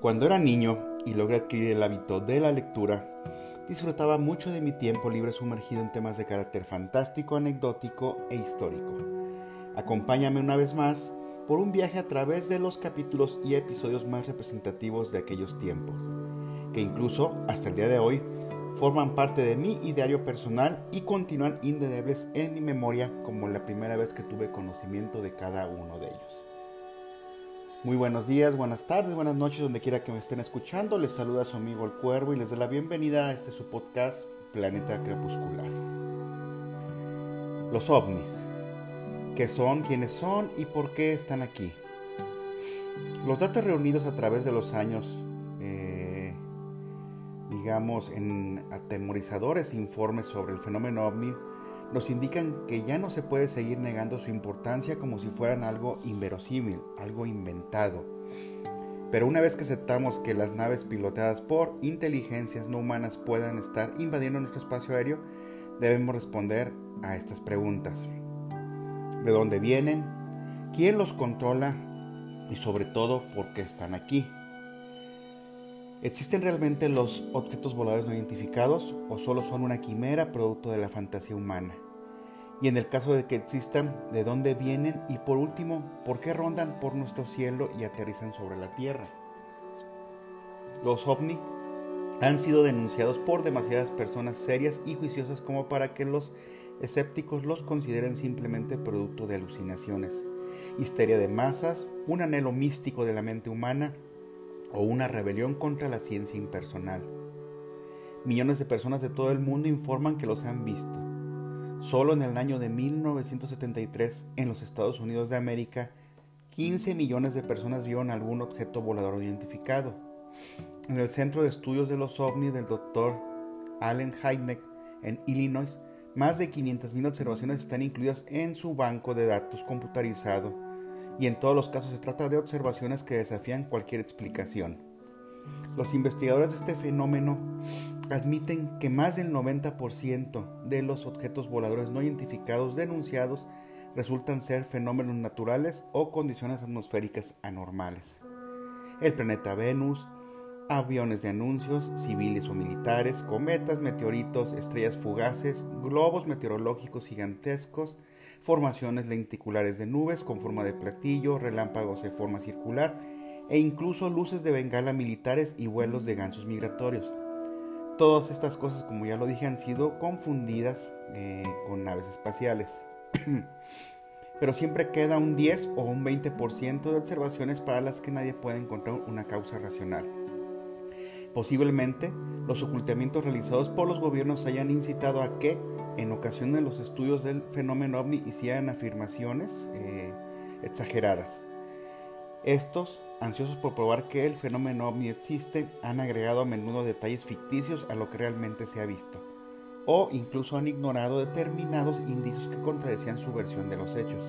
Cuando era niño y logré adquirir el hábito de la lectura, disfrutaba mucho de mi tiempo libre sumergido en temas de carácter fantástico, anecdótico e histórico. Acompáñame una vez más por un viaje a través de los capítulos y episodios más representativos de aquellos tiempos, que incluso hasta el día de hoy forman parte de mi ideario personal y continúan indelebles en mi memoria como la primera vez que tuve conocimiento de cada uno de ellos. Muy buenos días, buenas tardes, buenas noches, donde quiera que me estén escuchando. Les saluda su amigo el Cuervo y les doy la bienvenida a este su podcast Planeta Crepuscular. Los ovnis. ¿Qué son, quiénes son y por qué están aquí? Los datos reunidos a través de los años, eh, digamos, en atemorizadores informes sobre el fenómeno ovni, nos indican que ya no se puede seguir negando su importancia como si fueran algo inverosímil, algo inventado. Pero una vez que aceptamos que las naves pilotadas por inteligencias no humanas puedan estar invadiendo nuestro espacio aéreo, debemos responder a estas preguntas. ¿De dónde vienen? ¿Quién los controla? Y sobre todo, ¿por qué están aquí? ¿Existen realmente los objetos voladores no identificados o solo son una quimera producto de la fantasía humana? Y en el caso de que existan, ¿de dónde vienen? Y por último, ¿por qué rondan por nuestro cielo y aterrizan sobre la Tierra? Los ovni han sido denunciados por demasiadas personas serias y juiciosas como para que los escépticos los consideren simplemente producto de alucinaciones, histeria de masas, un anhelo místico de la mente humana o una rebelión contra la ciencia impersonal. Millones de personas de todo el mundo informan que los han visto. Solo en el año de 1973, en los Estados Unidos de América, 15 millones de personas vieron algún objeto volador identificado. En el Centro de Estudios de los OVNI del Dr. Allen Hynek en Illinois, más de 500.000 observaciones están incluidas en su banco de datos computarizado y en todos los casos se trata de observaciones que desafían cualquier explicación. Los investigadores de este fenómeno admiten que más del 90% de los objetos voladores no identificados denunciados resultan ser fenómenos naturales o condiciones atmosféricas anormales. El planeta Venus, aviones de anuncios, civiles o militares, cometas, meteoritos, estrellas fugaces, globos meteorológicos gigantescos, formaciones lenticulares de nubes con forma de platillo, relámpagos de forma circular e incluso luces de bengala militares y vuelos de gansos migratorios. Todas estas cosas, como ya lo dije, han sido confundidas eh, con naves espaciales. Pero siempre queda un 10 o un 20% de observaciones para las que nadie puede encontrar una causa racional. Posiblemente, los ocultamientos realizados por los gobiernos hayan incitado a que en ocasiones los estudios del fenómeno ovni hicieran afirmaciones eh, exageradas. Estos, ansiosos por probar que el fenómeno ovni existe, han agregado a menudo detalles ficticios a lo que realmente se ha visto, o incluso han ignorado determinados indicios que contradecían su versión de los hechos.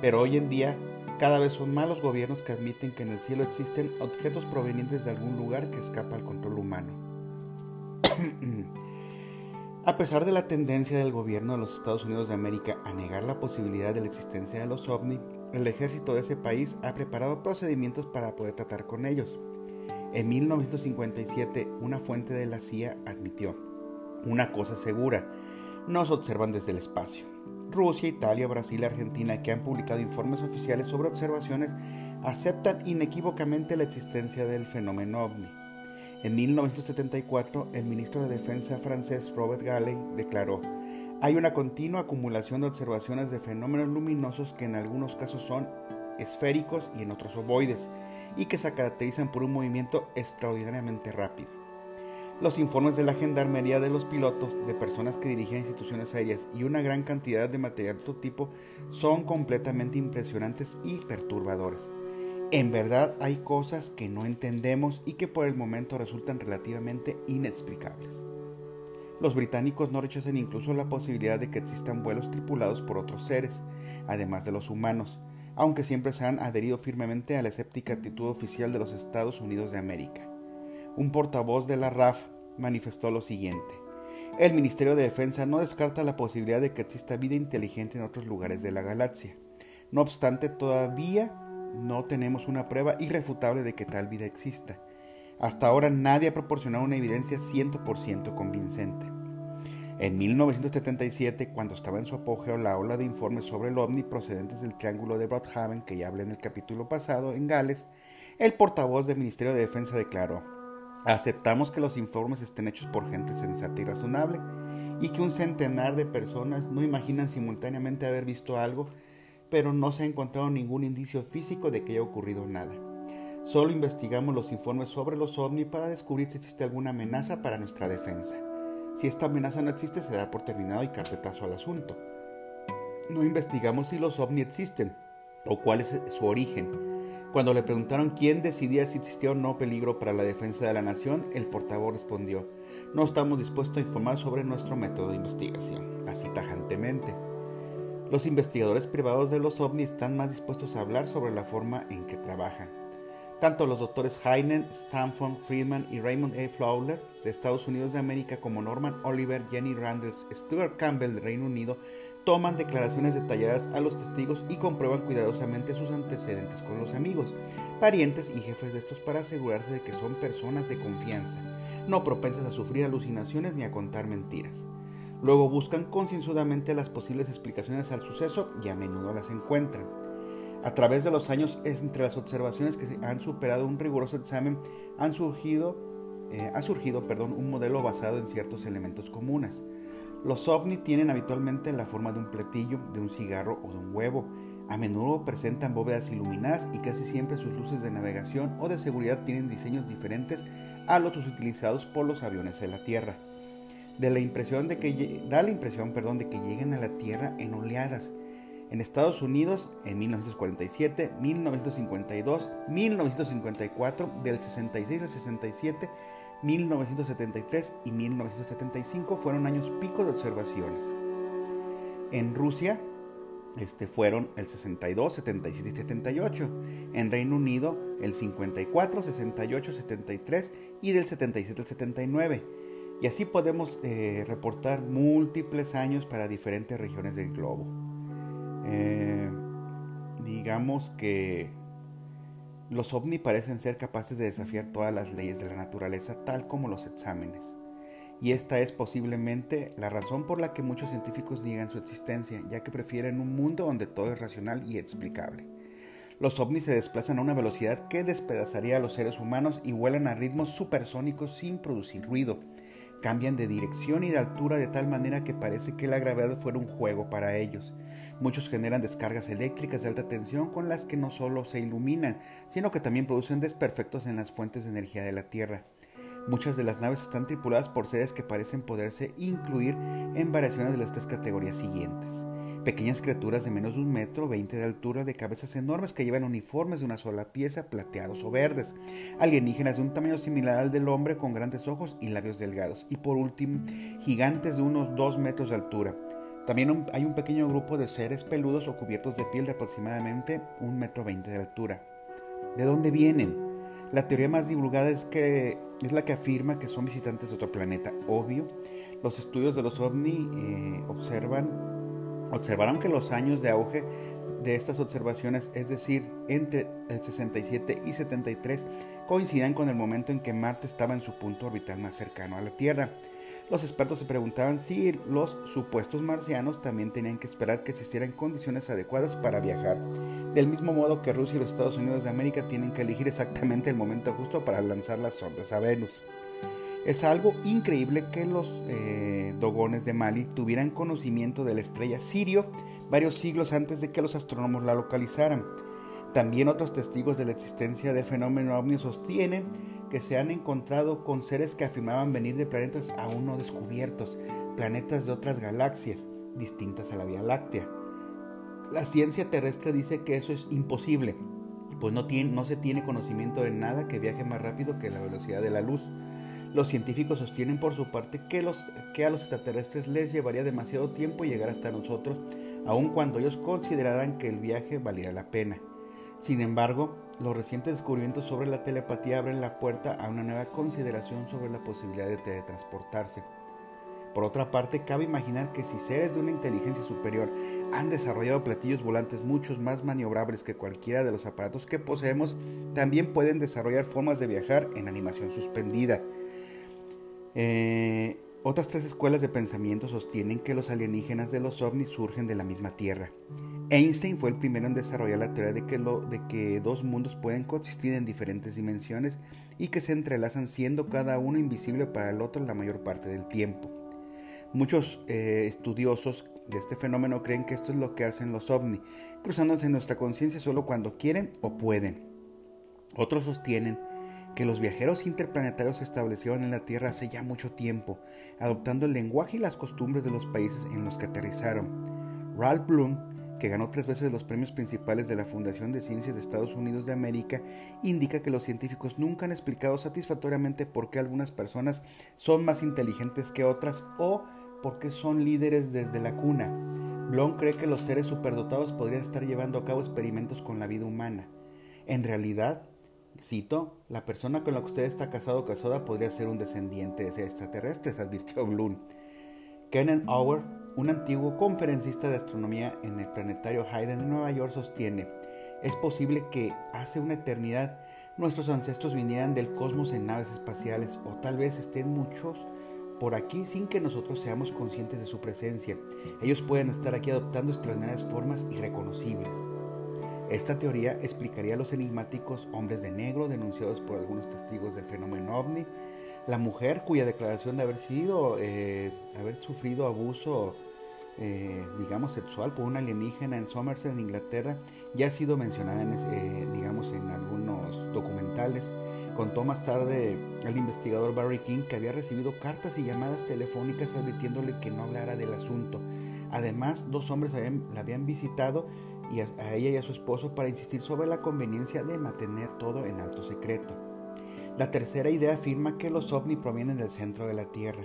Pero hoy en día, cada vez son más los gobiernos que admiten que en el cielo existen objetos provenientes de algún lugar que escapa al control humano. A pesar de la tendencia del gobierno de los Estados Unidos de América a negar la posibilidad de la existencia de los ovni, el ejército de ese país ha preparado procedimientos para poder tratar con ellos. En 1957, una fuente de la CIA admitió, una cosa segura, nos observan desde el espacio. Rusia, Italia, Brasil Argentina, que han publicado informes oficiales sobre observaciones, aceptan inequívocamente la existencia del fenómeno ovni. En 1974, el ministro de Defensa francés Robert Galley declaró, hay una continua acumulación de observaciones de fenómenos luminosos que en algunos casos son esféricos y en otros ovoides, y que se caracterizan por un movimiento extraordinariamente rápido. Los informes de la gendarmería de los pilotos, de personas que dirigen instituciones aéreas y una gran cantidad de material de todo tipo son completamente impresionantes y perturbadores. En verdad hay cosas que no entendemos y que por el momento resultan relativamente inexplicables. Los británicos no rechazan incluso la posibilidad de que existan vuelos tripulados por otros seres, además de los humanos, aunque siempre se han adherido firmemente a la escéptica actitud oficial de los Estados Unidos de América. Un portavoz de la RAF manifestó lo siguiente. El Ministerio de Defensa no descarta la posibilidad de que exista vida inteligente en otros lugares de la galaxia. No obstante, todavía no tenemos una prueba irrefutable de que tal vida exista. Hasta ahora nadie ha proporcionado una evidencia 100% convincente. En 1977, cuando estaba en su apogeo la ola de informes sobre el ovni procedentes del Triángulo de Broadhaven, que ya hablé en el capítulo pasado, en Gales, el portavoz del Ministerio de Defensa declaró, aceptamos que los informes estén hechos por gente sensata y razonable, y que un centenar de personas no imaginan simultáneamente haber visto algo, pero no se ha encontrado ningún indicio físico de que haya ocurrido nada. Solo investigamos los informes sobre los ovni para descubrir si existe alguna amenaza para nuestra defensa. Si esta amenaza no existe, se da por terminado y carpetazo al asunto. No investigamos si los ovni existen o cuál es su origen. Cuando le preguntaron quién decidía si existía o no peligro para la defensa de la nación, el portavoz respondió, no estamos dispuestos a informar sobre nuestro método de investigación, así tajantemente. Los investigadores privados de los ovni están más dispuestos a hablar sobre la forma en que trabajan. Tanto los doctores Heinen, Stanford, Friedman y Raymond A. Fowler de Estados Unidos de América como Norman Oliver, Jenny Randles, Stuart Campbell de Reino Unido toman declaraciones detalladas a los testigos y comprueban cuidadosamente sus antecedentes con los amigos, parientes y jefes de estos para asegurarse de que son personas de confianza, no propensas a sufrir alucinaciones ni a contar mentiras. Luego buscan concienzudamente las posibles explicaciones al suceso y a menudo las encuentran. A través de los años, entre las observaciones que han superado un riguroso examen, han surgido, eh, ha surgido perdón, un modelo basado en ciertos elementos comunes. Los ovni tienen habitualmente la forma de un platillo, de un cigarro o de un huevo. A menudo presentan bóvedas iluminadas y casi siempre sus luces de navegación o de seguridad tienen diseños diferentes a los utilizados por los aviones de la Tierra. De la impresión de que, da la impresión perdón, de que lleguen a la Tierra en oleadas en Estados Unidos en 1947, 1952, 1954, del 66 al 67, 1973 y 1975 fueron años pico de observaciones. En Rusia este, fueron el 62, 77 y 78. En Reino Unido el 54, 68, 73 y del 77 al 79. Y así podemos eh, reportar múltiples años para diferentes regiones del globo. Eh, digamos que los ovni parecen ser capaces de desafiar todas las leyes de la naturaleza tal como los exámenes. Y esta es posiblemente la razón por la que muchos científicos niegan su existencia, ya que prefieren un mundo donde todo es racional y explicable. Los ovnis se desplazan a una velocidad que despedazaría a los seres humanos y vuelan a ritmos supersónicos sin producir ruido. Cambian de dirección y de altura de tal manera que parece que la gravedad fuera un juego para ellos. Muchos generan descargas eléctricas de alta tensión con las que no solo se iluminan, sino que también producen desperfectos en las fuentes de energía de la Tierra. Muchas de las naves están tripuladas por seres que parecen poderse incluir en variaciones de las tres categorías siguientes. Pequeñas criaturas de menos de un metro, 20 de altura, de cabezas enormes que llevan uniformes de una sola pieza, plateados o verdes. Alienígenas de un tamaño similar al del hombre con grandes ojos y labios delgados. Y por último, gigantes de unos 2 metros de altura. También hay un pequeño grupo de seres peludos o cubiertos de piel de aproximadamente un metro veinte de altura. ¿De dónde vienen? La teoría más divulgada es, que, es la que afirma que son visitantes de otro planeta. Obvio, los estudios de los ovni eh, observan, observaron que los años de auge de estas observaciones, es decir, entre el 67 y 73, coinciden con el momento en que Marte estaba en su punto orbital más cercano a la Tierra. Los expertos se preguntaban si los supuestos marcianos también tenían que esperar que existieran condiciones adecuadas para viajar, del mismo modo que Rusia y los Estados Unidos de América tienen que elegir exactamente el momento justo para lanzar las sondas a Venus. Es algo increíble que los eh, dogones de Mali tuvieran conocimiento de la estrella Sirio varios siglos antes de que los astrónomos la localizaran. También otros testigos de la existencia de fenómenos ovni sostienen que se han encontrado con seres que afirmaban venir de planetas aún no descubiertos, planetas de otras galaxias distintas a la Vía Láctea. La ciencia terrestre dice que eso es imposible, pues no, no se tiene conocimiento de nada que viaje más rápido que la velocidad de la luz. Los científicos sostienen por su parte que, los, que a los extraterrestres les llevaría demasiado tiempo llegar hasta nosotros, aun cuando ellos consideraran que el viaje valiera la pena. Sin embargo, los recientes descubrimientos sobre la telepatía abren la puerta a una nueva consideración sobre la posibilidad de teletransportarse. Por otra parte, cabe imaginar que si seres de una inteligencia superior han desarrollado platillos volantes muchos más maniobrables que cualquiera de los aparatos que poseemos, también pueden desarrollar formas de viajar en animación suspendida. Eh, otras tres escuelas de pensamiento sostienen que los alienígenas de los ovnis surgen de la misma Tierra. Einstein fue el primero en desarrollar la teoría de que, dos mundos pueden coexistir en diferentes dimensiones y que se entrelazan siendo cada uno invisible para el otro la mayor parte del tiempo. Muchos eh, estudiosos de este fenómeno creen que esto es lo que hacen los ovni, cruzándose en nuestra conciencia solo cuando quieren o pueden. Otros sostienen que los viajeros interplanetarios establecieron en la Tierra hace ya mucho tiempo, adoptando el lenguaje y las costumbres de los países en los que aterrizaron. Ralph Bloom, que ganó tres veces los premios principales de la Fundación de Ciencias de Estados Unidos de América, indica que los científicos nunca han explicado satisfactoriamente por qué algunas personas son más inteligentes que otras o porque son líderes desde la cuna. Blom cree que los seres superdotados podrían estar llevando a cabo experimentos con la vida humana. En realidad, cito, la persona con la que usted está casado o casada podría ser un descendiente de extraterrestres, advirtió Bloom. Kenneth Auer, un antiguo conferencista de astronomía en el planetario Hayden de Nueva York, sostiene, es posible que hace una eternidad nuestros ancestros vinieran del cosmos en naves espaciales o tal vez estén muchos por aquí sin que nosotros seamos conscientes de su presencia. Ellos pueden estar aquí adoptando extraordinarias formas irreconocibles. Esta teoría explicaría los enigmáticos hombres de negro denunciados por algunos testigos del fenómeno ovni, la mujer cuya declaración de haber sido, eh, haber sufrido abuso, eh, digamos, sexual por un alienígena en Somerset, en Inglaterra, ya ha sido mencionada, en, eh, digamos, en algunos documentales. Contó más tarde el investigador Barry King que había recibido cartas y llamadas telefónicas advirtiéndole que no hablara del asunto. Además, dos hombres la habían visitado y a, ella y a su esposo para insistir sobre la conveniencia de mantener todo en alto secreto. La tercera idea afirma que los ovnis provienen del centro de la Tierra.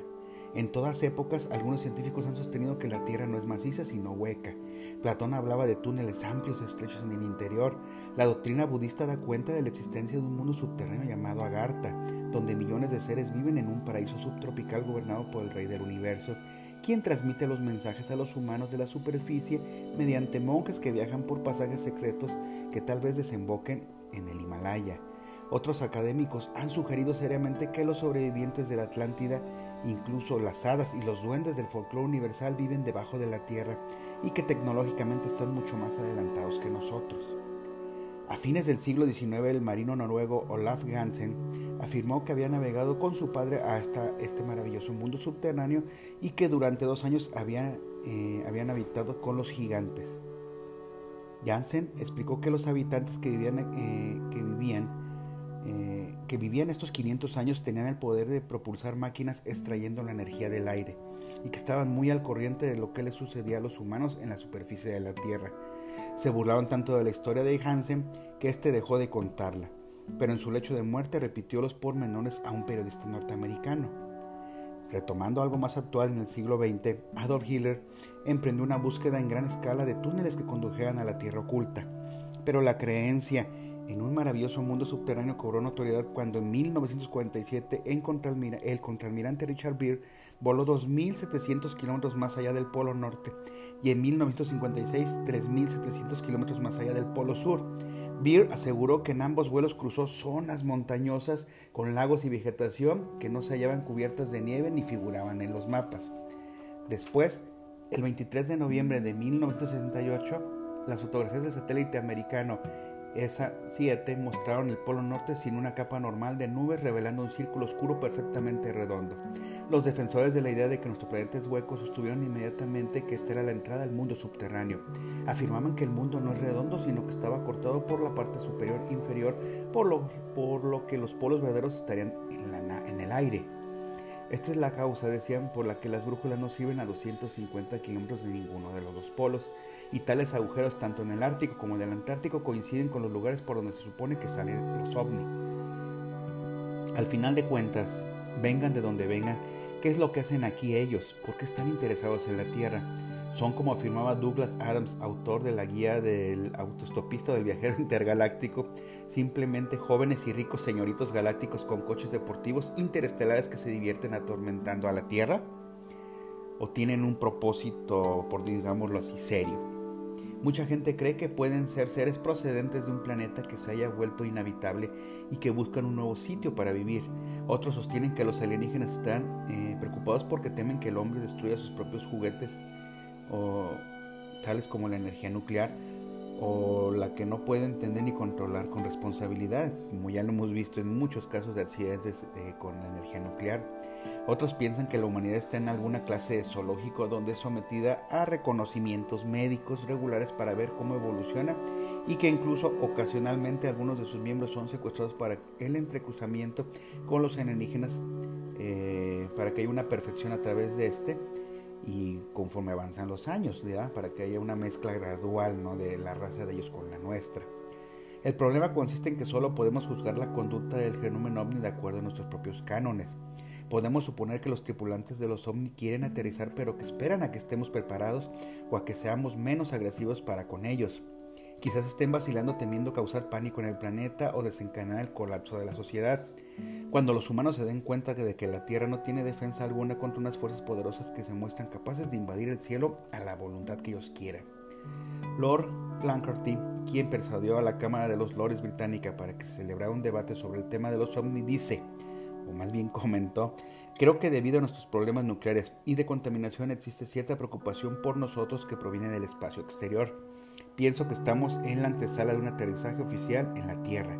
En todas épocas, algunos científicos han sostenido que la Tierra no es maciza sino hueca. Platón hablaba de túneles amplios, estrechos en el interior. La doctrina budista da cuenta de la existencia de un mundo subterráneo llamado Agartha, donde millones de seres viven en un paraíso subtropical gobernado por el Rey del Universo, quien transmite los mensajes a los humanos de la superficie mediante monjes que viajan por pasajes secretos que tal vez desemboquen en el Himalaya. Otros académicos han sugerido seriamente que los sobrevivientes de la Atlántida Incluso las hadas y los duendes del folclore universal viven debajo de la tierra y que tecnológicamente están mucho más adelantados que nosotros. A fines del siglo XIX, el marino noruego Olaf Gansen afirmó que había navegado con su padre hasta este maravilloso mundo subterráneo y que durante dos años eh, habían habitado con los gigantes. Jansen explicó que los habitantes que vivían, eh, que vivían eh, que vivían estos 500 años tenían el poder de propulsar máquinas extrayendo la energía del aire y que estaban muy al corriente de lo que les sucedía a los humanos en la superficie de la Tierra. Se burlaron tanto de la historia de Hansen que éste dejó de contarla, pero en su lecho de muerte repitió los pormenores a un periodista norteamericano. Retomando algo más actual en el siglo XX, Adolf Hitler emprendió una búsqueda en gran escala de túneles que condujeran a la Tierra oculta, pero la creencia en un maravilloso mundo subterráneo cobró notoriedad cuando en 1947 el contraalmirante Richard Beer voló 2.700 kilómetros más allá del Polo Norte y en 1956 3.700 kilómetros más allá del Polo Sur. Beer aseguró que en ambos vuelos cruzó zonas montañosas con lagos y vegetación que no se hallaban cubiertas de nieve ni figuraban en los mapas. Después, el 23 de noviembre de 1968, las fotografías del satélite americano esa 7 mostraron el polo norte sin una capa normal de nubes revelando un círculo oscuro perfectamente redondo. Los defensores de la idea de que nuestro planeta es hueco sostuvieron inmediatamente que esta era la entrada al mundo subterráneo. Afirmaban que el mundo no es redondo sino que estaba cortado por la parte superior e inferior por lo, por lo que los polos verdaderos estarían en, en el aire. Esta es la causa, decían, por la que las brújulas no sirven a 250 kilómetros de ninguno de los dos polos y tales agujeros tanto en el Ártico como en el Antártico coinciden con los lugares por donde se supone que salen los ovnis. Al final de cuentas, vengan de donde vengan, ¿qué es lo que hacen aquí ellos? ¿Por qué están interesados en la Tierra? Son como afirmaba Douglas Adams, autor de la guía del autostopista del viajero intergaláctico, simplemente jóvenes y ricos señoritos galácticos con coches deportivos interestelares que se divierten atormentando a la Tierra. o tienen un propósito, por digámoslo así, serio. Mucha gente cree que pueden ser seres procedentes de un planeta que se haya vuelto inhabitable y que buscan un nuevo sitio para vivir. Otros sostienen que los alienígenas están eh, preocupados porque temen que el hombre destruya sus propios juguetes, o, tales como la energía nuclear, o la que no puede entender ni controlar con responsabilidad, como ya lo hemos visto en muchos casos de accidentes eh, con la energía nuclear. Otros piensan que la humanidad está en alguna clase de zoológico donde es sometida a reconocimientos médicos regulares para ver cómo evoluciona y que incluso ocasionalmente algunos de sus miembros son secuestrados para el entrecruzamiento con los alienígenas eh, para que haya una perfección a través de este y conforme avanzan los años, para que haya una mezcla gradual ¿no? de la raza de ellos con la nuestra. El problema consiste en que solo podemos juzgar la conducta del fenómeno ovni de acuerdo a nuestros propios cánones. Podemos suponer que los tripulantes de los ovni quieren aterrizar pero que esperan a que estemos preparados o a que seamos menos agresivos para con ellos. Quizás estén vacilando temiendo causar pánico en el planeta o desencadenar el colapso de la sociedad. Cuando los humanos se den cuenta de que la Tierra no tiene defensa alguna contra unas fuerzas poderosas que se muestran capaces de invadir el cielo a la voluntad que ellos quieran. Lord Clancarty, quien persuadió a la Cámara de los Lores británica para que se celebrara un debate sobre el tema de los ovnis, dice, o más bien comentó, creo que debido a nuestros problemas nucleares y de contaminación existe cierta preocupación por nosotros que proviene del espacio exterior. Pienso que estamos en la antesala de un aterrizaje oficial en la Tierra.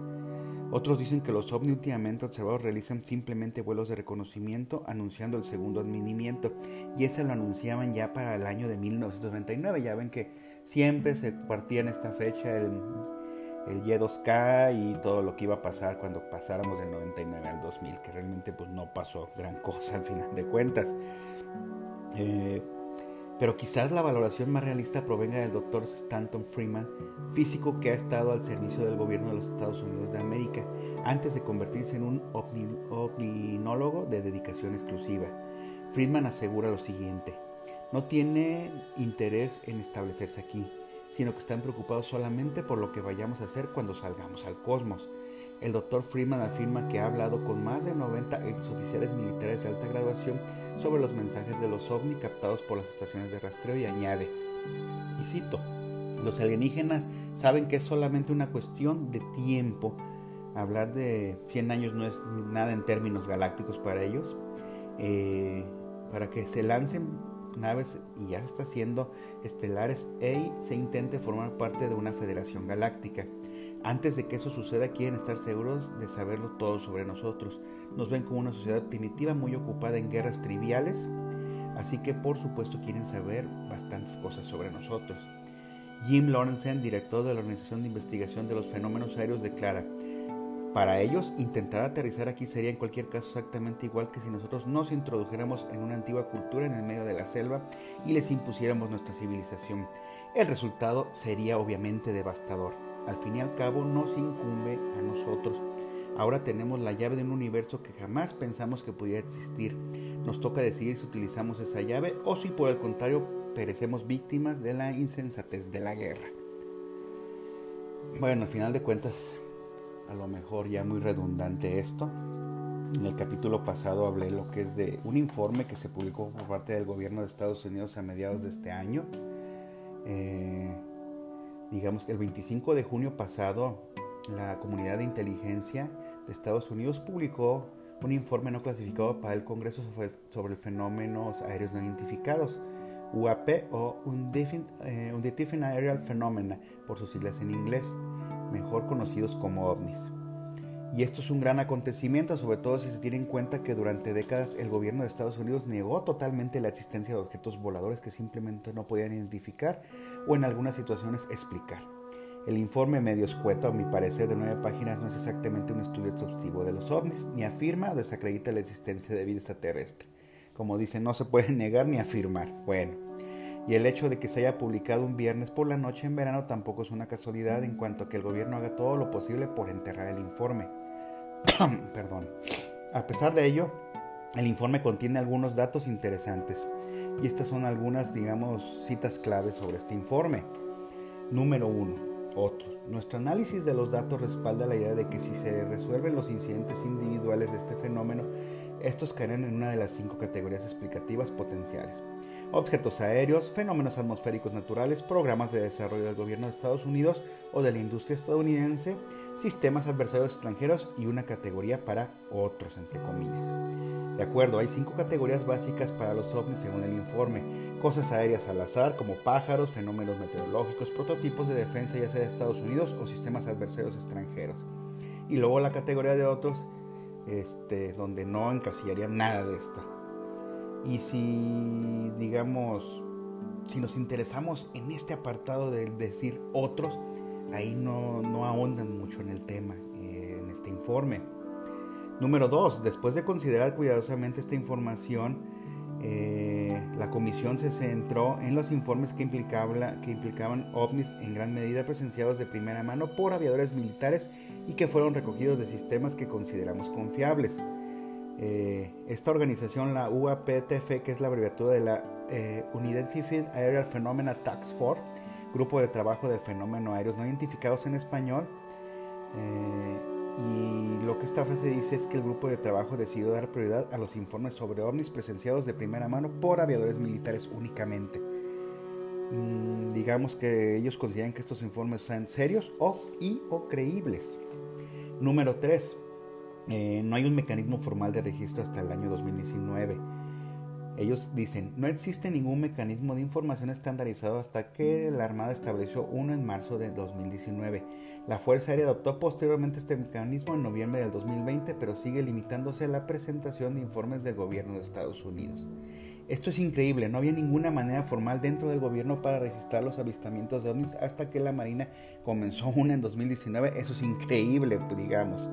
Otros dicen que los ovnis últimamente observados realizan simplemente vuelos de reconocimiento anunciando el segundo adminimiento y ese lo anunciaban ya para el año de 1999. Ya ven que siempre se partía en esta fecha el el Y2K y todo lo que iba a pasar cuando pasáramos del 99 al 2000, que realmente pues no pasó gran cosa al final de cuentas. Eh, pero quizás la valoración más realista provenga del doctor Stanton Freeman, físico que ha estado al servicio del gobierno de los Estados Unidos de América, antes de convertirse en un ovninólogo de dedicación exclusiva. Freeman asegura lo siguiente, no tiene interés en establecerse aquí, sino que están preocupados solamente por lo que vayamos a hacer cuando salgamos al cosmos. El doctor Freeman afirma que ha hablado con más de 90 exoficiales militares de alta graduación sobre los mensajes de los ovni captados por las estaciones de rastreo y añade, y cito, los alienígenas saben que es solamente una cuestión de tiempo. Hablar de 100 años no es nada en términos galácticos para ellos. Eh, para que se lancen naves y ya se está haciendo estelares e se intente formar parte de una federación galáctica. Antes de que eso suceda quieren estar seguros de saberlo todo sobre nosotros. Nos ven como una sociedad primitiva muy ocupada en guerras triviales, así que por supuesto quieren saber bastantes cosas sobre nosotros. Jim Lorenzen, director de la Organización de Investigación de los Fenómenos Aéreos, declara, para ellos, intentar aterrizar aquí sería en cualquier caso exactamente igual que si nosotros nos introdujéramos en una antigua cultura en el medio de la selva y les impusiéramos nuestra civilización. El resultado sería obviamente devastador. Al fin y al cabo nos incumbe a nosotros. Ahora tenemos la llave de un universo que jamás pensamos que pudiera existir. Nos toca decidir si utilizamos esa llave o si por el contrario perecemos víctimas de la insensatez de la guerra. Bueno, al final de cuentas, a lo mejor ya muy redundante esto. En el capítulo pasado hablé lo que es de un informe que se publicó por parte del gobierno de Estados Unidos a mediados de este año. Eh, digamos que el 25 de junio pasado, la comunidad de inteligencia de Estados Unidos publicó un informe no clasificado para el Congreso sobre, fenómenos aéreos no identificados, UAP o eh, Undefined Aerial Phenomena, por sus siglas en inglés mejor conocidos como ovnis. Y esto es un gran acontecimiento, sobre todo si se tiene en cuenta que durante décadas el gobierno de Estados Unidos negó totalmente la existencia de objetos voladores que simplemente no podían identificar o en algunas situaciones explicar. El informe medio escueto, a mi parecer, de nueve páginas no es exactamente un estudio exhaustivo de los ovnis, ni afirma o desacredita la existencia de vida extraterrestre. Como dice, no se puede negar ni afirmar. Bueno, y el hecho de que se haya publicado un viernes por la noche en verano tampoco es una casualidad en cuanto a que el gobierno haga todo lo posible por enterrar el informe. Perdón. A pesar de ello, el informe contiene algunos datos interesantes y estas son algunas, digamos, citas claves sobre este informe. Número 1. Otros. Nuestro análisis de los datos respalda la idea de que si se resuelven los incidentes individuales de este fenómeno, estos caerán en una de las cinco categorías explicativas potenciales. Objetos aéreos, fenómenos atmosféricos naturales, programas de desarrollo del gobierno de Estados Unidos o de la industria estadounidense, sistemas adversarios extranjeros y una categoría para otros, entre comillas. De acuerdo, hay cinco categorías básicas para los ovnis según el informe. Cosas aéreas al azar, como pájaros, fenómenos meteorológicos, prototipos de defensa ya sea de Estados Unidos o sistemas adversarios extranjeros. Y luego la categoría de otros, este, donde no encasillaría nada de esto. Y si, digamos, si nos interesamos en este apartado de decir otros, ahí no, no ahondan mucho en el tema, en este informe. Número dos, después de considerar cuidadosamente esta información, eh, la comisión se centró en los informes que, que implicaban ovnis en gran medida presenciados de primera mano por aviadores militares y que fueron recogidos de sistemas que consideramos confiables. Eh, esta organización, la UAPTF, que es la abreviatura de la Unidentified Aerial Phenomena Task Force, Grupo de Trabajo de Fenómeno Aéreos No Identificados en español. Eh, y lo que esta frase dice es que el grupo de trabajo decidió dar prioridad a los informes sobre ovnis presenciados de primera mano por aviadores militares únicamente. Mm, digamos que ellos consideran que estos informes sean serios o, y o creíbles. Número 3. Eh, no hay un mecanismo formal de registro hasta el año 2019. Ellos dicen, no existe ningún mecanismo de información estandarizado hasta que la Armada estableció uno en marzo de 2019. La Fuerza Aérea adoptó posteriormente este mecanismo en noviembre del 2020, pero sigue limitándose a la presentación de informes del gobierno de Estados Unidos. Esto es increíble, no había ninguna manera formal dentro del gobierno para registrar los avistamientos de ovnis hasta que la Marina comenzó una en 2019. Eso es increíble, digamos.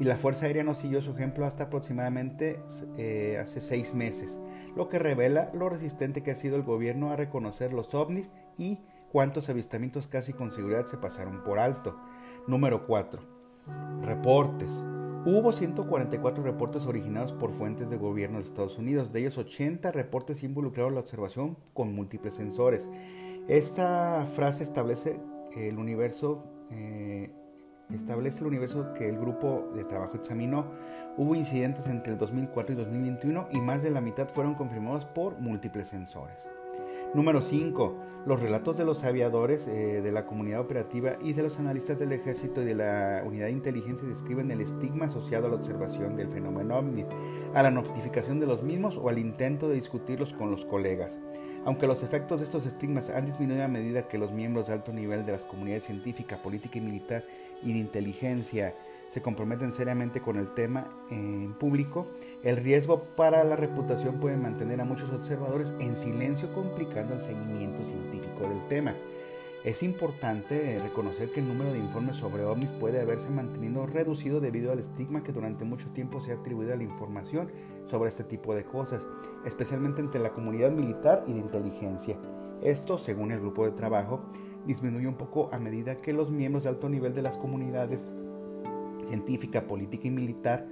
Y la Fuerza Aérea no siguió su ejemplo hasta aproximadamente eh, hace seis meses lo que revela lo resistente que ha sido el gobierno a reconocer los ovnis y cuántos avistamientos casi con seguridad se pasaron por alto. Número 4. Reportes. Hubo 144 reportes originados por fuentes de gobierno de Estados Unidos, de ellos 80 reportes involucraron la observación con múltiples sensores. Esta frase establece el universo eh, establece el universo que el grupo de trabajo examinó. Hubo incidentes entre el 2004 y 2021 y más de la mitad fueron confirmados por múltiples sensores. Número 5. Los relatos de los aviadores eh, de la comunidad operativa y de los analistas del ejército y de la unidad de inteligencia describen el estigma asociado a la observación del fenómeno ovni, a la notificación de los mismos o al intento de discutirlos con los colegas. Aunque los efectos de estos estigmas han disminuido a medida que los miembros de alto nivel de las comunidades científica, política y militar y de inteligencia se comprometen seriamente con el tema en público, el riesgo para la reputación puede mantener a muchos observadores en silencio complicando el seguimiento científico del tema. Es importante reconocer que el número de informes sobre ovnis puede haberse mantenido reducido debido al estigma que durante mucho tiempo se ha atribuido a la información sobre este tipo de cosas, especialmente entre la comunidad militar y de inteligencia. Esto, según el grupo de trabajo, disminuye un poco a medida que los miembros de alto nivel de las comunidades científica, política y militar,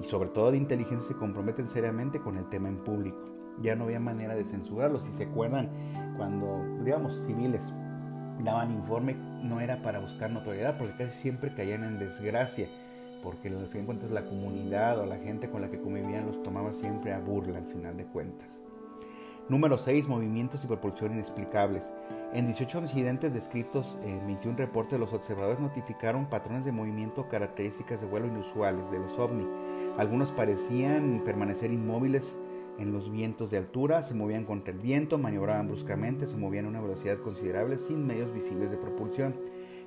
y sobre todo de inteligencia, se comprometen seriamente con el tema en público. Ya no había manera de censurarlos. Si se acuerdan, cuando, digamos, civiles daban informe, no era para buscar notoriedad, porque casi siempre caían en desgracia, porque al fin de cuentas la comunidad o la gente con la que convivían los tomaba siempre a burla al final de cuentas. Número 6. Movimientos y propulsión inexplicables. En 18 incidentes descritos en 21 reportes, los observadores notificaron patrones de movimiento características de vuelo inusuales de los ovni. Algunos parecían permanecer inmóviles en los vientos de altura, se movían contra el viento, maniobraban bruscamente, se movían a una velocidad considerable sin medios visibles de propulsión.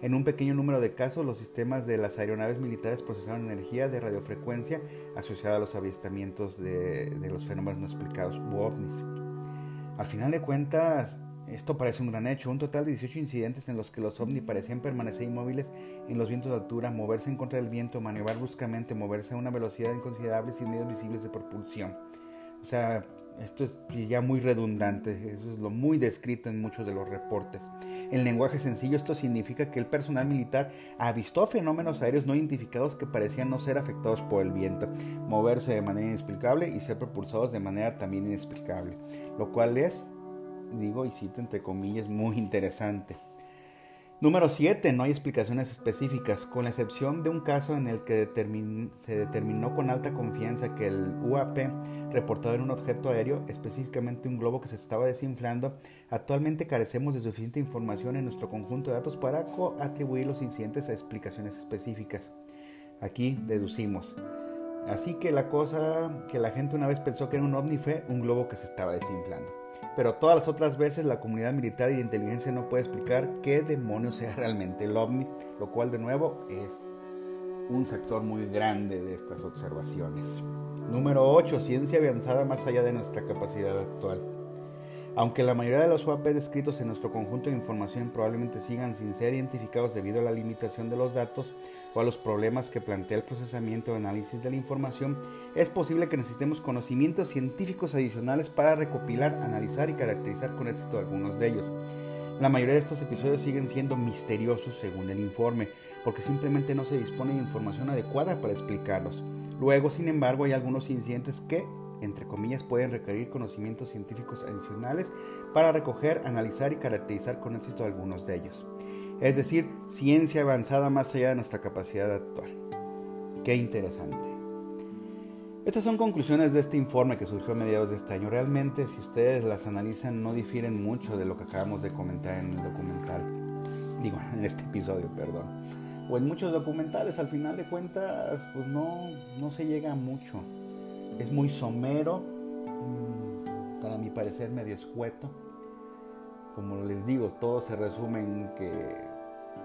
En un pequeño número de casos, los sistemas de las aeronaves militares procesaron energía de radiofrecuencia asociada a los avistamientos de, de los fenómenos no explicados u ovnis. Al final de cuentas, esto parece un gran hecho, un total de 18 incidentes en los que los ovnis parecían permanecer inmóviles en los vientos de altura, moverse en contra del viento, maniobrar bruscamente, moverse a una velocidad inconsiderable sin medios visibles de propulsión. O sea, esto es ya muy redundante, eso es lo muy descrito en muchos de los reportes. En lenguaje sencillo, esto significa que el personal militar avistó fenómenos aéreos no identificados que parecían no ser afectados por el viento, moverse de manera inexplicable y ser propulsados de manera también inexplicable, lo cual es, digo y cito entre comillas, muy interesante. Número 7. No hay explicaciones específicas, con la excepción de un caso en el que se determinó con alta confianza que el UAP reportado en un objeto aéreo, específicamente un globo que se estaba desinflando, actualmente carecemos de suficiente información en nuestro conjunto de datos para atribuir los incidentes a explicaciones específicas. Aquí deducimos. Así que la cosa que la gente una vez pensó que era un ovni fue un globo que se estaba desinflando pero todas las otras veces la comunidad militar y de inteligencia no puede explicar qué demonios sea realmente el ovni, lo cual de nuevo es un sector muy grande de estas observaciones. Número 8. Ciencia avanzada más allá de nuestra capacidad actual. Aunque la mayoría de los UAP descritos en nuestro conjunto de información probablemente sigan sin ser identificados debido a la limitación de los datos, a los problemas que plantea el procesamiento o análisis de la información, es posible que necesitemos conocimientos científicos adicionales para recopilar, analizar y caracterizar con éxito algunos de ellos. La mayoría de estos episodios siguen siendo misteriosos según el informe, porque simplemente no se dispone de información adecuada para explicarlos. Luego, sin embargo, hay algunos incidentes que, entre comillas, pueden requerir conocimientos científicos adicionales para recoger, analizar y caracterizar con éxito algunos de ellos es decir, ciencia avanzada más allá de nuestra capacidad actual. Qué interesante. Estas son conclusiones de este informe que surgió a mediados de este año. Realmente, si ustedes las analizan, no difieren mucho de lo que acabamos de comentar en el documental. Digo, en este episodio, perdón. O en muchos documentales, al final de cuentas, pues no, no se llega a mucho. Es muy somero, mm, para mi parecer medio escueto. Como les digo, todo se resume en que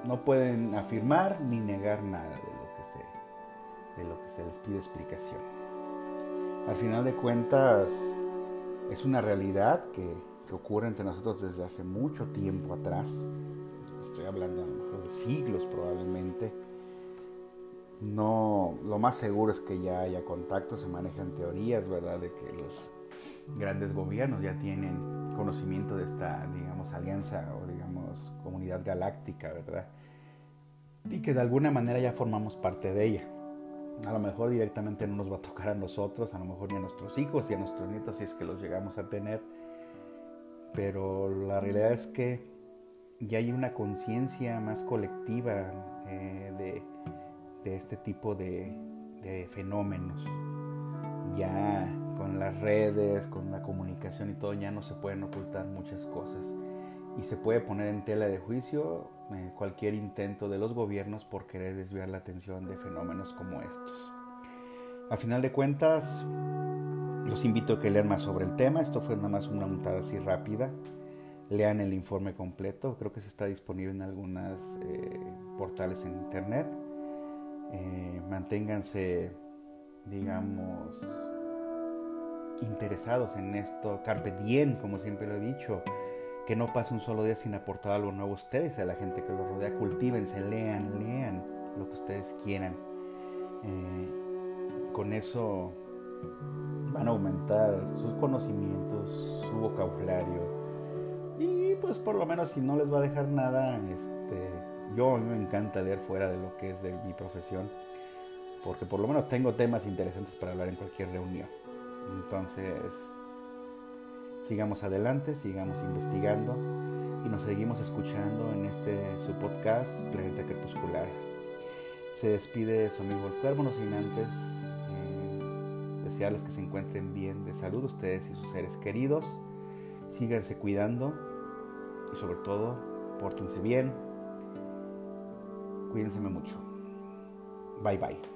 no pueden afirmar ni negar nada de lo que se, de lo que se les pide explicación. Al final de cuentas, es una realidad que, ocurre entre nosotros desde hace mucho tiempo atrás. Estoy hablando a lo mejor de siglos probablemente. No, lo más seguro es que ya haya contactos, se manejan teorías, ¿verdad? De que los grandes gobiernos ya tienen conocimiento de esta, digamos, alianza o digamos, comunidad galáctica, ¿verdad? Y que de alguna manera ya formamos parte de ella. A lo mejor directamente no nos va a tocar a nosotros, a lo mejor ni a nuestros hijos y a nuestros nietos si es que los llegamos a tener. Pero la realidad es que ya hay una conciencia más colectiva eh, de, este tipo de, de fenómenos. Ya con las redes, con la comunicación y todo, ya no se pueden ocultar muchas cosas. Y se puede poner en tela de juicio eh, cualquier intento de los gobiernos por querer desviar la atención de fenómenos como estos. A final de cuentas, los invito a que lean más sobre el tema. Esto fue nada más una montada así rápida. Lean el informe completo. Creo que se está disponible en algunos eh, portales en internet. Eh, manténganse, digamos, interesados en esto, carpe diem, como siempre lo he dicho, que no pase un solo día sin aportar algo nuevo a ustedes, a la gente que los rodea, cultívense, lean, lean lo que ustedes quieran. Eh, con eso van a aumentar sus conocimientos, su vocabulario y pues por lo menos si no les va a dejar nada, este, yo a mí me encanta leer fuera de lo que es de mi profesión, porque por lo menos tengo temas interesantes para hablar en cualquier reunión. Entonces, sigamos adelante, sigamos investigando y nos seguimos escuchando en este su podcast Planeta Crepuscular. Se despide su amigo el cuervo, no sin antes eh, desearles que se encuentren bien de salud ustedes y sus seres queridos. Síganse cuidando y sobre todo, pórtense bien. Cuídense mucho. Bye bye.